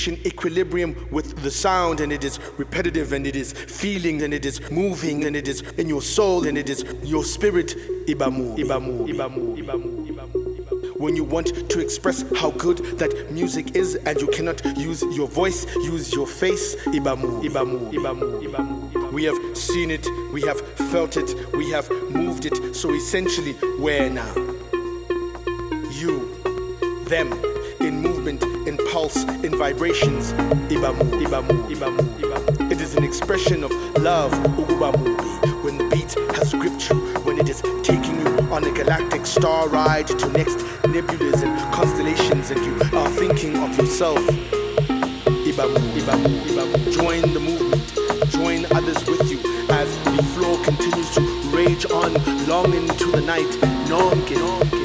reaching equilibrium with the sound and it is repetitive and it is feeling and it is moving and it is in your soul and it is your spirit ibamu ibamu ibamu ibamu ibamu when you want to express how good that music is and you cannot use your voice use your face ibamu ibamu ibamu ibamu we have seen it we have felt it we have moved it so essentially where now you them pulse in vibrations. Ibamu, Ibamu, Ibamu, Ibamu. It is an expression of love, when the beat has gripped you, when it is taking you on a galactic star ride to next nebulas and constellations, and you are thinking of yourself. Ibamu, Ibamu, Ibamu. Join the movement, join others with you as the floor continues to rage on long into the night. Nonke, nonke.